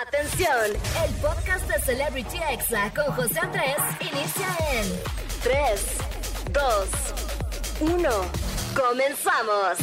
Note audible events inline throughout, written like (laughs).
Atención, el podcast de Celebrity Exa con José Andrés inicia en 3, 2, 1. Comenzamos.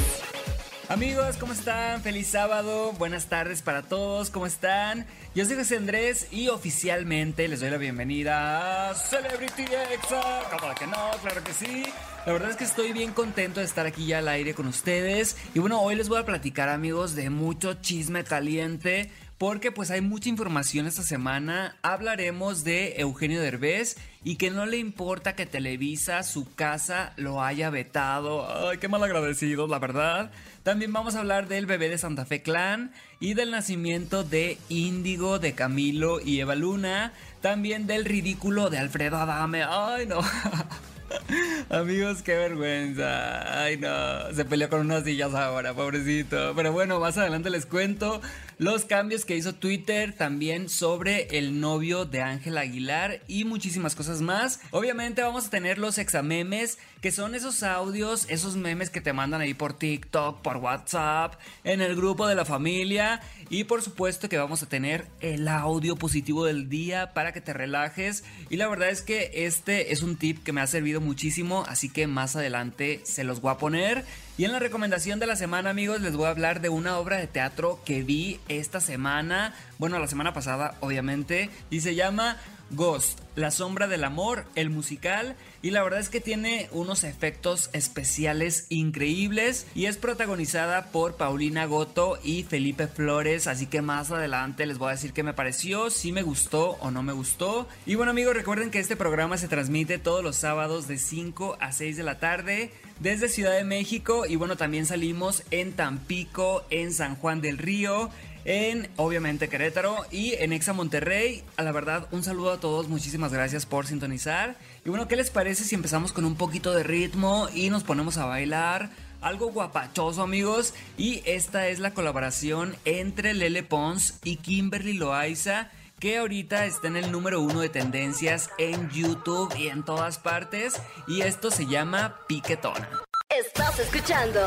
Amigos, ¿cómo están? Feliz sábado, buenas tardes para todos, ¿cómo están? Yo soy José Andrés y oficialmente les doy la bienvenida a Celebrity Exa. ¿Cómo que no? Claro que sí. La verdad es que estoy bien contento de estar aquí ya al aire con ustedes. Y bueno, hoy les voy a platicar, amigos, de mucho chisme caliente porque pues hay mucha información esta semana. Hablaremos de Eugenio Derbez y que no le importa que Televisa, su casa, lo haya vetado. Ay, qué mal agradecido, la verdad. También vamos a hablar del bebé de Santa Fe Clan y del nacimiento de Índigo, de Camilo y Eva Luna. También del ridículo de Alfredo Adame. Ay, no. (laughs) (laughs) Amigos, qué vergüenza. Ay, no. Se peleó con unas sillas ahora, pobrecito. Pero bueno, más adelante les cuento los cambios que hizo Twitter también sobre el novio de Ángel Aguilar y muchísimas cosas más. Obviamente vamos a tener los examemes, que son esos audios, esos memes que te mandan ahí por TikTok, por WhatsApp, en el grupo de la familia. Y por supuesto que vamos a tener el audio positivo del día para que te relajes. Y la verdad es que este es un tip que me ha servido muchísimo, así que más adelante se los voy a poner. Y en la recomendación de la semana, amigos, les voy a hablar de una obra de teatro que vi esta semana, bueno, la semana pasada, obviamente, y se llama Ghost, La sombra del amor, el musical, y la verdad es que tiene unos efectos especiales increíbles y es protagonizada por Paulina Goto y Felipe Flores, así que más adelante les voy a decir qué me pareció, si me gustó o no me gustó. Y bueno amigos, recuerden que este programa se transmite todos los sábados de 5 a 6 de la tarde desde Ciudad de México y bueno, también salimos en Tampico, en San Juan del Río, en obviamente Querétaro y en Exa Monterrey. A la verdad, un saludo a todos, muchísimas gracias por sintonizar. Y bueno, ¿qué les parece si empezamos con un poquito de ritmo y nos ponemos a bailar? Algo guapachoso amigos y esta es la colaboración entre Lele Pons y Kimberly Loaiza que ahorita está en el número uno de tendencias en YouTube y en todas partes y esto se llama Piquetona. Estás escuchando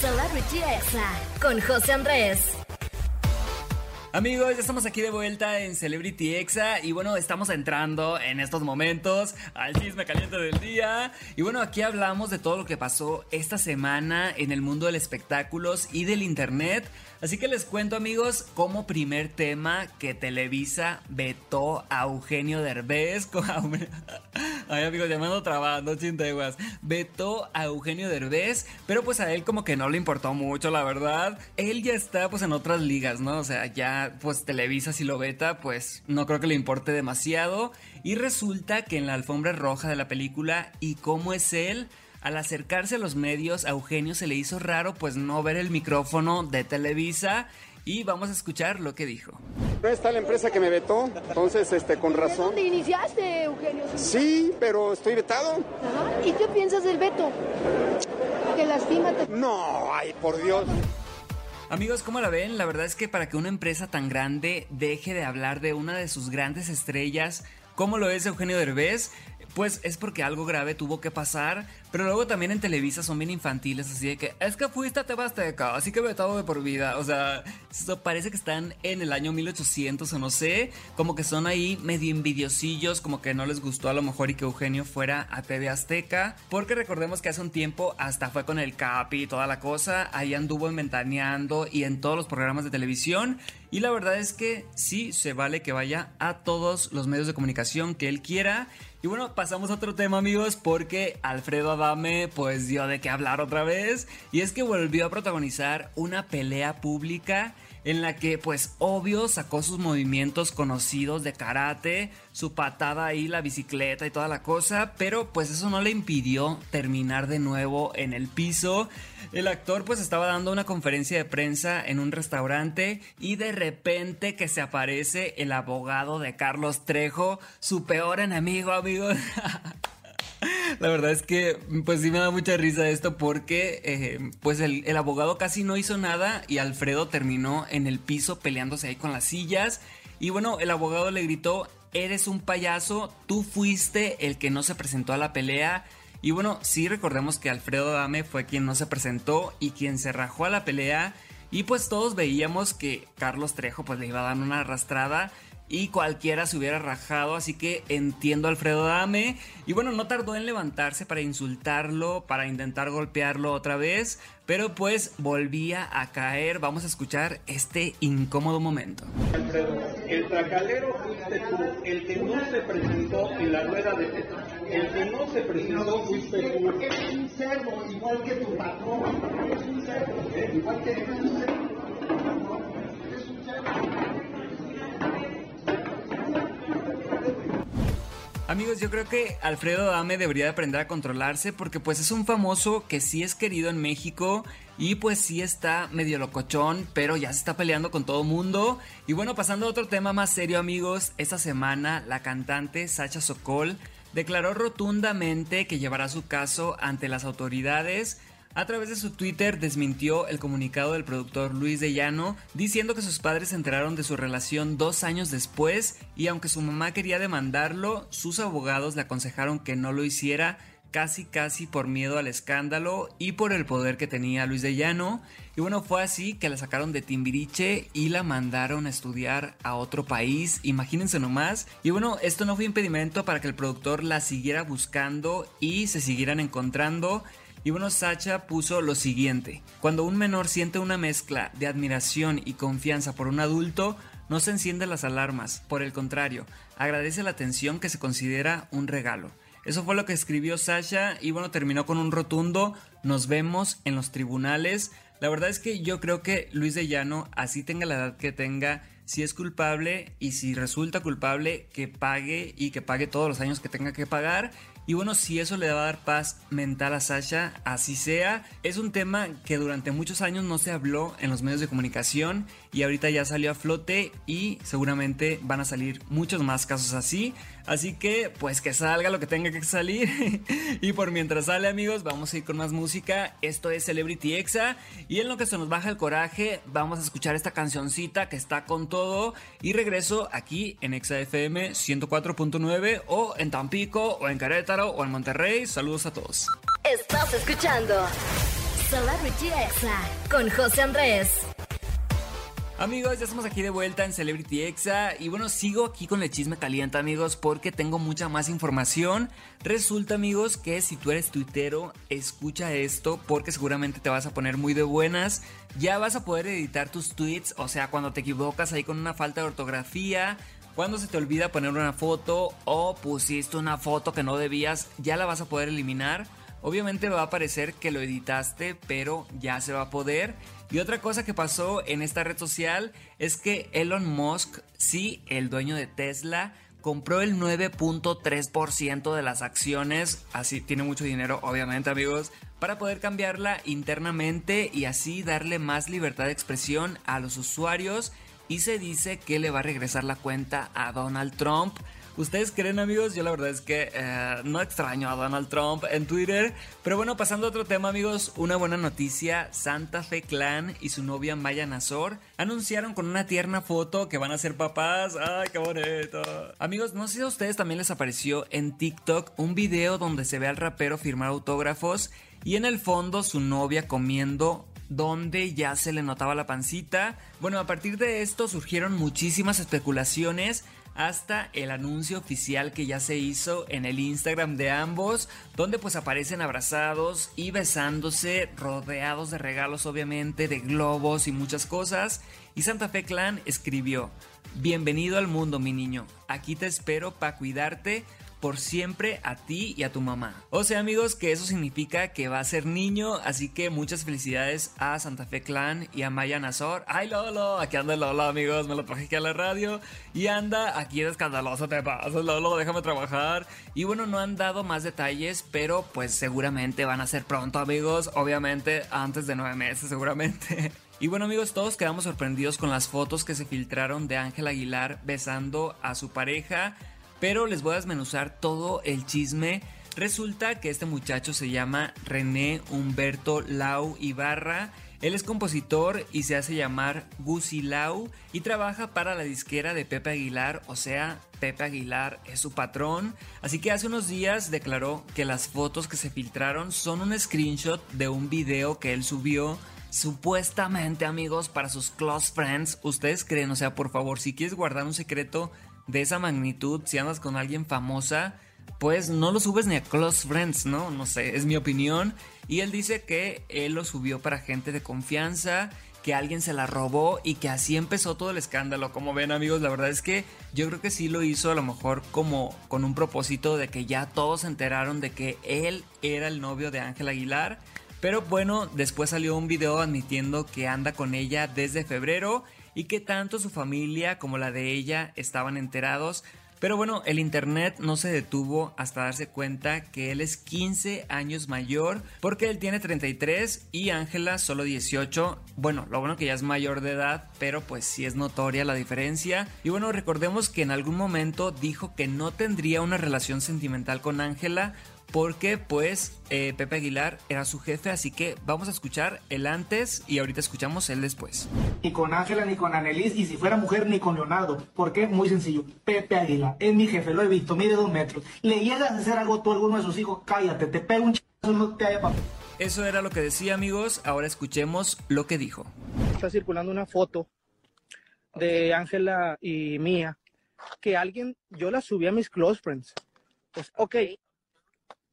Celebrity Exa con José Andrés. Amigos, ya estamos aquí de vuelta en Celebrity Exa y bueno, estamos entrando en estos momentos al chisme caliente del día. Y bueno, aquí hablamos de todo lo que pasó esta semana en el mundo del espectáculos y del internet. Así que les cuento amigos, como primer tema que Televisa vetó a Eugenio Derbez. (laughs) Ay amigos, llamando trabando, chinteguas. Vetó a Eugenio Derbez, pero pues a él como que no le importó mucho, la verdad. Él ya está pues en otras ligas, ¿no? O sea, ya pues Televisa si lo veta, pues no creo que le importe demasiado. Y resulta que en la alfombra roja de la película y cómo es él al acercarse a los medios, a Eugenio se le hizo raro pues no ver el micrófono de Televisa y vamos a escuchar lo que dijo. No está la empresa que me vetó, entonces este con razón. ¿Dónde iniciaste, Eugenio? Sí, pero estoy vetado. ¿Y qué piensas del veto? Que lastima. No, ay, por Dios. Amigos, ¿cómo la ven? La verdad es que para que una empresa tan grande deje de hablar de una de sus grandes estrellas, como lo es Eugenio Derbez, pues es porque algo grave tuvo que pasar. Pero luego también en Televisa son bien infantiles, así de que es que fuiste a Tebasteca, así que vetado de por vida. O sea, parece que están en el año 1800 o no sé, como que son ahí medio envidiosillos, como que no les gustó a lo mejor y que Eugenio fuera a TV Azteca. Porque recordemos que hace un tiempo hasta fue con el Capi y toda la cosa, ahí anduvo inventaneando y en todos los programas de televisión. Y la verdad es que sí se vale que vaya a todos los medios de comunicación que él quiera. Y bueno, pasamos a otro tema amigos porque Alfredo Pues dio de qué hablar otra vez y es que volvió a protagonizar una pelea pública en la que pues obvio sacó sus movimientos conocidos de karate, su patada ahí, la bicicleta y toda la cosa, pero pues eso no le impidió terminar de nuevo en el piso. El actor pues estaba dando una conferencia de prensa en un restaurante y de repente que se aparece el abogado de Carlos Trejo, su peor enemigo, amigos. (laughs) La verdad es que pues sí me da mucha risa esto porque eh, pues el, abogado casi no hizo nada y Alfredo terminó en el piso peleándose ahí con las sillas. Y bueno el abogado le gritó eres un payaso, tú fuiste el que no se presentó a la pelea y bueno sí recordemos que Alfredo Dame fue quien no se presentó y quien se rajó a la pelea. Y pues todos veíamos que Carlos Trejo pues le iba a dar una arrastrada y cualquiera se hubiera rajado, así que entiendo a Alfredo Dame. Y bueno, no tardó en levantarse para insultarlo, para intentar golpearlo otra vez, pero pues volvía a caer. Vamos a escuchar este incómodo momento. Alfredo, el tracalero fuiste tú, el que no se presentó en la rueda de prensa, el que no se presentó fuiste tú. Porque eres un cerdo, igual que tu patrón, eres un cerdo, ¿eh? igual que eres un cerdo. Eres un cerdo. Amigos, yo creo que Alfredo Dame debería de aprender a controlarse porque pues es un famoso que sí es querido en México y pues sí está medio locochón, pero ya se está peleando con todo mundo. Y bueno, pasando a otro tema más serio amigos, esta semana la cantante Sacha Sokol declaró rotundamente que llevará su caso ante las autoridades a través de su Twitter desmintió el comunicado del productor Luis de Llano diciendo que sus padres se enteraron de su relación dos años después y aunque su mamá quería demandarlo, sus abogados le aconsejaron que no lo hiciera casi casi por miedo al escándalo y por el poder que tenía Luis de Llano. Y bueno, fue así que la sacaron de Timbiriche y la mandaron a estudiar a otro país, imagínense nomás. Y bueno, esto no fue impedimento para que el productor la siguiera buscando y se siguieran encontrando. Y bueno, Sacha puso lo siguiente, cuando un menor siente una mezcla de admiración y confianza por un adulto, no se encienden las alarmas, por el contrario, agradece la atención que se considera un regalo. Eso fue lo que escribió Sasha y bueno, terminó con un rotundo, nos vemos en los tribunales. La verdad es que yo creo que Luis de Llano, así tenga la edad que tenga, si es culpable y si resulta culpable, que pague y que pague todos los años que tenga que pagar y bueno, si eso le va a dar paz mental a Sasha, así sea. Es un tema que durante muchos años no se habló en los medios de comunicación y ahorita ya salió a flote y seguramente van a salir muchos más casos así. Así que pues que salga lo que tenga que salir. (laughs) y por mientras sale amigos, vamos a ir con más música. Esto es Celebrity Exa y en lo que se nos baja el coraje, vamos a escuchar esta cancioncita que está con todo y regreso aquí en Exa FM 104.9 o en Tampico o en Querétaro o en Monterrey. Saludos a todos. Estás escuchando Celebrity Exa con José Andrés. Amigos, ya estamos aquí de vuelta en Celebrity Exa y bueno, sigo aquí con el chisme caliente amigos porque tengo mucha más información. Resulta amigos que si tú eres tuitero, escucha esto porque seguramente te vas a poner muy de buenas. Ya vas a poder editar tus tweets, o sea, cuando te equivocas ahí con una falta de ortografía, cuando se te olvida poner una foto o pusiste una foto que no debías, ya la vas a poder eliminar. Obviamente va a parecer que lo editaste, pero ya se va a poder. Y otra cosa que pasó en esta red social es que Elon Musk, sí, el dueño de Tesla, compró el 9.3% de las acciones, así tiene mucho dinero, obviamente amigos, para poder cambiarla internamente y así darle más libertad de expresión a los usuarios y se dice que le va a regresar la cuenta a Donald Trump. ¿Ustedes creen amigos? Yo la verdad es que eh, no extraño a Donald Trump en Twitter. Pero bueno, pasando a otro tema amigos, una buena noticia. Santa Fe Clan y su novia Maya Nazor anunciaron con una tierna foto que van a ser papás. ¡Ay, qué bonito! Amigos, no sé si a ustedes también les apareció en TikTok un video donde se ve al rapero firmar autógrafos y en el fondo su novia comiendo donde ya se le notaba la pancita. Bueno, a partir de esto surgieron muchísimas especulaciones hasta el anuncio oficial que ya se hizo en el Instagram de ambos, donde pues aparecen abrazados y besándose, rodeados de regalos obviamente, de globos y muchas cosas. Y Santa Fe Clan escribió, Bienvenido al mundo mi niño, aquí te espero para cuidarte, por siempre a ti y a tu mamá. O sea amigos que eso significa que va a ser niño, así que muchas felicidades a Santa Fe Clan y a Maya Nazor. ¡Ay Lolo! Aquí anda Lolo amigos, me lo traje aquí a la radio y anda aquí de escandaloso te pasas Lolo, déjame trabajar. Y bueno, no han dado más detalles, pero pues seguramente van a ser pronto amigos, obviamente antes de nueve meses seguramente. (laughs) Y bueno amigos, todos quedamos sorprendidos con las fotos que se filtraron de Ángel Aguilar besando a su pareja pero les voy a desmenuzar todo el chisme. Resulta que este muchacho se llama René Humberto Lau Ibarra. Él es compositor y se hace llamar Gusi Lau y trabaja para la disquera de Pepe Aguilar, o sea, Pepe Aguilar es su patrón. Así que hace unos días declaró que las fotos que se filtraron son un screenshot de un video que él subió supuestamente amigos para sus close friends. ¿Ustedes creen? O sea, por favor, si quieres guardar un secreto de esa magnitud, si andas con alguien famosa, pues no lo subes ni a close friends, ¿no? No sé, es mi opinión. Y él dice que él lo subió para gente de confianza, que alguien se la robó y que así empezó todo el escándalo. Como ven amigos, la verdad es que yo creo que sí lo hizo a lo mejor como con un propósito de que ya todos se enteraron de que él era el novio de Ángel Aguilar. Pero bueno, después salió un video admitiendo que anda con ella desde febrero y que tanto su familia como la de ella estaban enterados. Pero bueno, el internet no se detuvo hasta darse cuenta que él es 15 años mayor, porque él tiene 33 y Ángela solo 18. Bueno, lo bueno que ya es mayor de edad, pero pues sí es notoria la diferencia. Y bueno, recordemos que en algún momento dijo que no tendría una relación sentimental con Ángela, porque pues eh, Pepe Aguilar era su jefe, así que vamos a escuchar el antes y ahorita escuchamos el después. Ni con Ángela ni con Annelies y si fuera mujer ni con Leonardo. ¿Por qué? Muy sencillo. Pepe Aguilar es mi jefe, lo he visto, mide dos metros. Le llegas a hacer algo tú a alguno de sus hijos, cállate, te pego un chico, no te haya papá. Eso era lo que decía amigos, ahora escuchemos lo que dijo. Está circulando una foto de Ángela y mía que alguien, yo la subí a mis close friends. Pues, ok,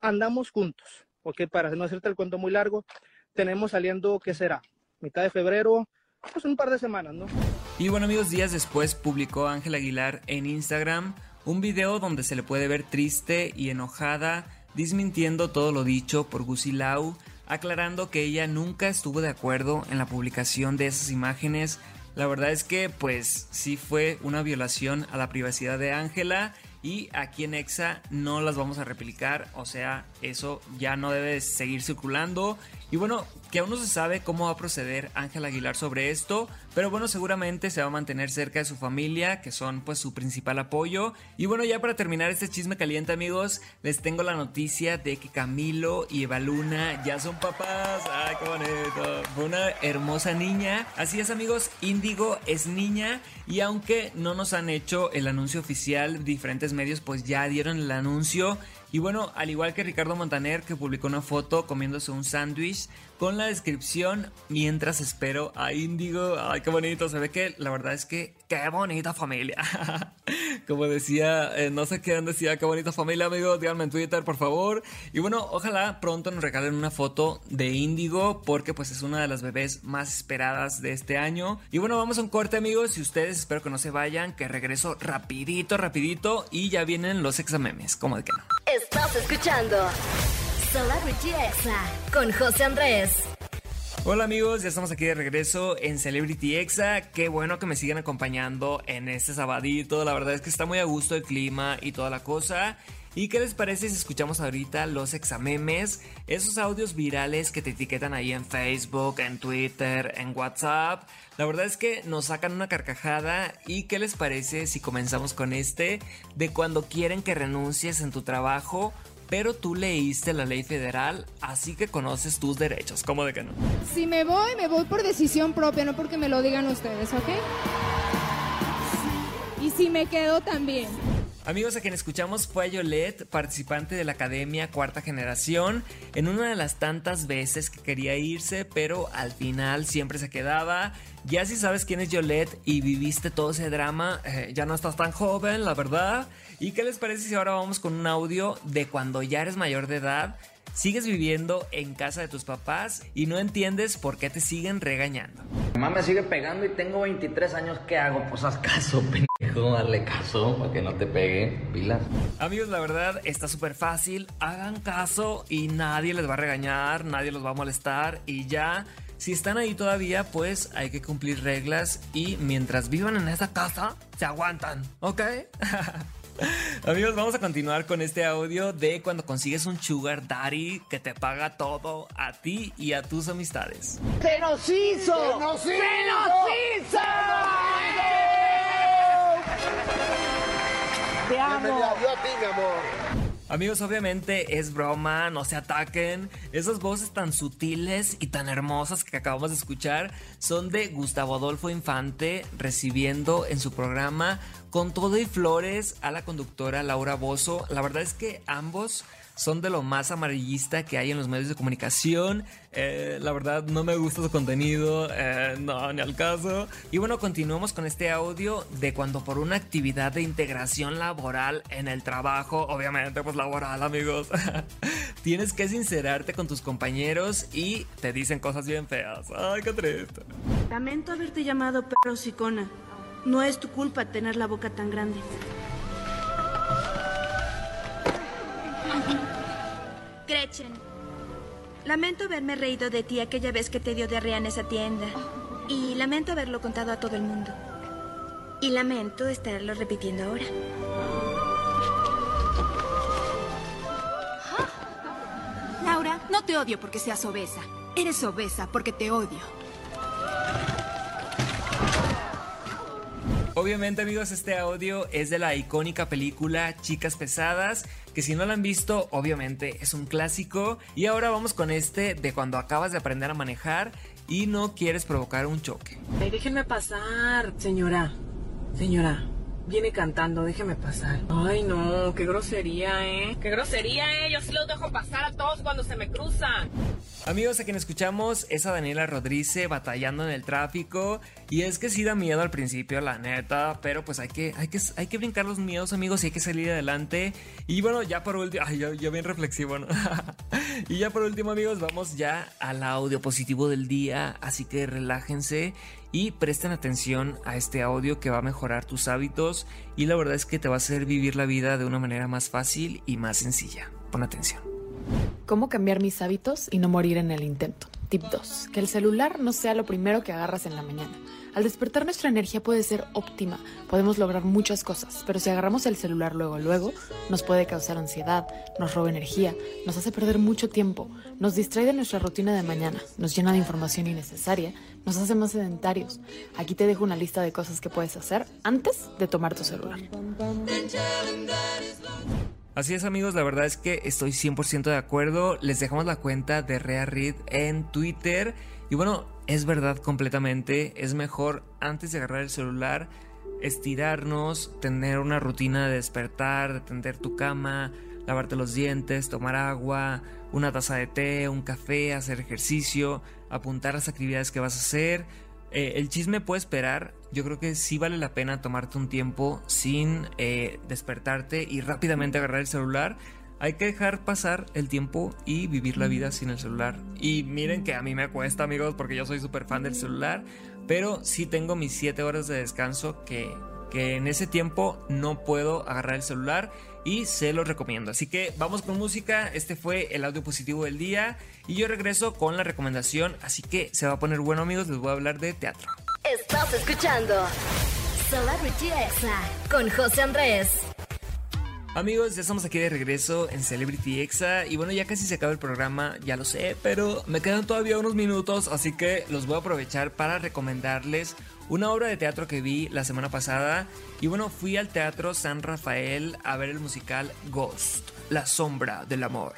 andamos juntos, porque para no hacerte el cuento muy largo, tenemos saliendo, ¿qué será? Mitad de febrero, pues un par de semanas, ¿no? Y bueno amigos, días después publicó Ángel Aguilar en Instagram un video donde se le puede ver triste y enojada, desmintiendo todo lo dicho por Gusi Lau, aclarando que ella nunca estuvo de acuerdo en la publicación de esas imágenes. La verdad es que pues sí fue una violación a la privacidad de Ángela y aquí en Exa no las vamos a replicar, o sea, eso ya no debe seguir circulando. Y bueno, que aún no se sabe cómo va a proceder Ángel Aguilar sobre esto, pero bueno, seguramente se va a mantener cerca de su familia, que son pues su principal apoyo. Y bueno, ya para terminar este chisme caliente, amigos, les tengo la noticia de que Camilo y Eva Luna ya son papás. ¡Ay, qué bonito! Una hermosa niña. Así es, amigos, Índigo es niña y aunque no nos han hecho el anuncio oficial, diferentes medios pues ya dieron el anuncio. Y bueno, al igual que Ricardo Montaner que publicó una foto comiéndose un sándwich con la descripción mientras espero a Índigo. Ay, qué bonito. Se ve que la verdad es que qué bonita familia. (laughs) Como decía, eh, no sé qué decía, qué bonita familia, amigos. Díganme en Twitter, por favor. Y bueno, ojalá pronto nos regalen una foto de Índigo porque pues es una de las bebés más esperadas de este año. Y bueno, vamos a un corte, amigos. Y ustedes espero que no se vayan, que regreso rapidito, rapidito. Y ya vienen los examemes. ¿Cómo de que no? Estás escuchando Celebrity Exa con José Andrés. Hola amigos, ya estamos aquí de regreso en Celebrity Exa. Qué bueno que me sigan acompañando en este sabadito. La verdad es que está muy a gusto el clima y toda la cosa. ¿Y qué les parece si escuchamos ahorita los examemes? Esos audios virales que te etiquetan ahí en Facebook, en Twitter, en WhatsApp. La verdad es que nos sacan una carcajada. ¿Y qué les parece si comenzamos con este? De cuando quieren que renuncies en tu trabajo pero tú leíste la ley federal, así que conoces tus derechos. ¿Cómo de que no? Si me voy, me voy por decisión propia, no porque me lo digan ustedes, ¿ok? Y si me quedo también. Amigos, a quien escuchamos fue a Yolette, participante de la Academia Cuarta Generación, en una de las tantas veces que quería irse, pero al final siempre se quedaba. Ya si sabes quién es Yolette y viviste todo ese drama, eh, ya no estás tan joven, la verdad. ¿Y qué les parece si ahora vamos con un audio de cuando ya eres mayor de edad? Sigues viviendo en casa de tus papás y no entiendes por qué te siguen regañando. Mamá me sigue pegando y tengo 23 años. ¿Qué hago? Pues haz caso, (laughs) pendejo. Darle caso para que no te pegue. Pilas. Amigos, la verdad está súper fácil. Hagan caso y nadie les va a regañar, nadie los va a molestar y ya. Si están ahí todavía, pues hay que cumplir reglas y mientras vivan en esa casa, se aguantan, ¿ok? (laughs) (laughs) Amigos, vamos a continuar con este audio de cuando consigues un sugar daddy que te paga todo a ti y a tus amistades. ¡Se nos hizo! ¡Se nos hizo! ¡Se nos hizo! ¡Te amo! Yo a ti, mi amor. Amigos, obviamente es broma, no se ataquen. Esas voces tan sutiles y tan hermosas que acabamos de escuchar son de Gustavo Adolfo Infante recibiendo en su programa con todo y flores a la conductora Laura Bozo. La verdad es que ambos son de lo más amarillista que hay en los medios de comunicación. Eh, la verdad no me gusta su contenido, eh, no, ni al caso. Y bueno, continuamos con este audio de cuando por una actividad de integración laboral en el trabajo, obviamente pues laboral amigos, (laughs) tienes que sincerarte con tus compañeros y te dicen cosas bien feas. Ay, qué triste. Lamento haberte llamado perro sicona. No es tu culpa tener la boca tan grande. Gretchen, lamento haberme reído de ti aquella vez que te dio diarrea en esa tienda. Y lamento haberlo contado a todo el mundo. Y lamento estarlo repitiendo ahora. Laura, no te odio porque seas obesa. Eres obesa porque te odio. Obviamente amigos, este audio es de la icónica película Chicas Pesadas, que si no la han visto, obviamente es un clásico. Y ahora vamos con este de cuando acabas de aprender a manejar y no quieres provocar un choque. Ay, déjenme pasar, señora. Señora, viene cantando, déjeme pasar. Ay, no, qué grosería, ¿eh? Qué grosería, ¿eh? Yo sí los dejo pasar a todos cuando se me cruzan. Amigos, a quien escuchamos es a Daniela Rodríguez batallando en el tráfico. Y es que sí da miedo al principio, la neta. Pero pues hay que, hay que, hay que brincar los miedos, amigos, y hay que salir adelante. Y bueno, ya por último. Ay, yo, bien reflexivo, ¿no? (laughs) y ya por último, amigos, vamos ya al audio positivo del día. Así que relájense y presten atención a este audio que va a mejorar tus hábitos. Y la verdad es que te va a hacer vivir la vida de una manera más fácil y más sencilla. Pon atención. ¿Cómo cambiar mis hábitos y no morir en el intento? Tip 2. Que el celular no sea lo primero que agarras en la mañana. Al despertar nuestra energía puede ser óptima, podemos lograr muchas cosas, pero si agarramos el celular luego luego, nos puede causar ansiedad, nos roba energía, nos hace perder mucho tiempo, nos distrae de nuestra rutina de mañana, nos llena de información innecesaria, nos hace más sedentarios. Aquí te dejo una lista de cosas que puedes hacer antes de tomar tu celular. Así es amigos, la verdad es que estoy 100% de acuerdo. Les dejamos la cuenta de Rea Reed en Twitter. Y bueno, es verdad completamente. Es mejor antes de agarrar el celular estirarnos, tener una rutina de despertar, de tender tu cama, lavarte los dientes, tomar agua, una taza de té, un café, hacer ejercicio, apuntar las actividades que vas a hacer. Eh, el chisme puede esperar. Yo creo que sí vale la pena tomarte un tiempo sin eh, despertarte y rápidamente agarrar el celular. Hay que dejar pasar el tiempo y vivir la vida sin el celular. Y miren que a mí me cuesta, amigos, porque yo soy súper fan del celular. Pero sí tengo mis 7 horas de descanso que, que en ese tiempo no puedo agarrar el celular y se los recomiendo. Así que vamos con música. Este fue el audio positivo del día y yo regreso con la recomendación. Así que se va a poner bueno, amigos. Les voy a hablar de teatro. Estás escuchando Celebrity Exa con José Andrés. Amigos, ya estamos aquí de regreso en Celebrity Exa y bueno, ya casi se acaba el programa, ya lo sé, pero me quedan todavía unos minutos, así que los voy a aprovechar para recomendarles una obra de teatro que vi la semana pasada y bueno, fui al Teatro San Rafael a ver el musical Ghost, La sombra del amor.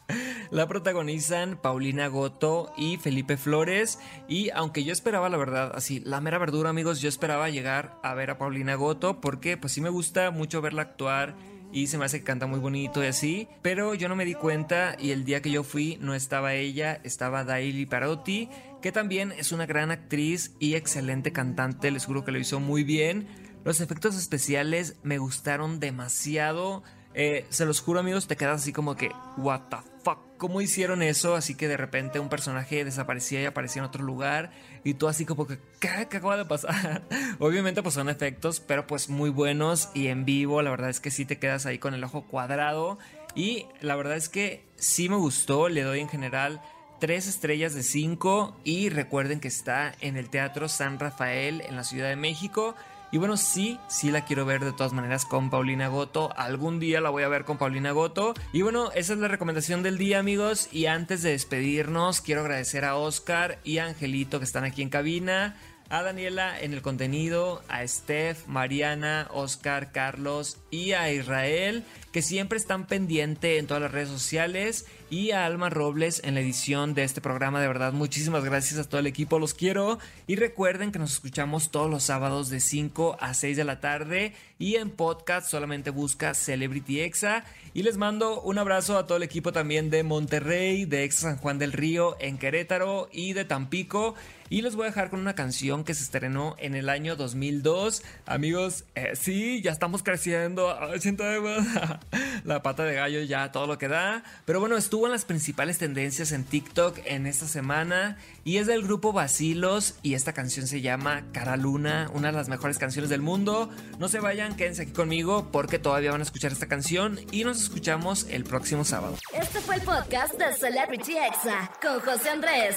(laughs) la protagonizan Paulina Goto y Felipe Flores y aunque yo esperaba la verdad, así, la mera verdura amigos, yo esperaba llegar a ver a Paulina Goto porque pues sí me gusta mucho verla actuar y se me hace que canta muy bonito y así, pero yo no me di cuenta y el día que yo fui no estaba ella, estaba Daily Parotti, que también es una gran actriz y excelente cantante, les juro que lo hizo muy bien. Los efectos especiales me gustaron demasiado. Eh, se los juro amigos, te quedas así como que, what the ¿cómo hicieron eso? Así que de repente un personaje desaparecía y aparecía en otro lugar y tú así como que, ¿qué, acaba de pasar? (laughs) Obviamente pues son efectos, pero pues muy buenos y en vivo, la verdad es que sí te quedas ahí con el ojo cuadrado y la verdad es que sí me gustó, le doy en general 3 estrellas de 5 y recuerden que está en el Teatro San Rafael en la Ciudad de México. Y bueno, sí, sí la quiero ver de todas maneras con Paulina Goto. Algún día la voy a ver con Paulina Goto. Y bueno, esa es la recomendación del día, amigos. Y antes de despedirnos, quiero agradecer a Oscar y a Angelito que están aquí en cabina. A Daniela en el contenido, a Steph, Mariana, Oscar, Carlos y a Israel, que siempre están pendientes en todas las redes sociales y a Alma Robles en la edición de este programa. De verdad, muchísimas gracias a todo el equipo, los quiero. Y recuerden que nos escuchamos todos los sábados de 5 a 6 de la tarde y en podcast solamente busca Celebrity Exa. Y les mando un abrazo a todo el equipo también de Monterrey, de Exa San Juan del Río, en Querétaro y de Tampico. Y les voy a dejar con una canción que se estrenó en el año 2002. Amigos, eh, sí, ya estamos creciendo. siento (laughs) la pata de gallo ya todo lo que da. Pero bueno, estuvo en las principales tendencias en TikTok en esta semana. Y es del grupo Basilos. Y esta canción se llama Cara Luna, una de las mejores canciones del mundo. No se vayan, quédense aquí conmigo porque todavía van a escuchar esta canción. Y nos escuchamos el próximo sábado. Este fue el podcast de Celebrity Exa con José Andrés.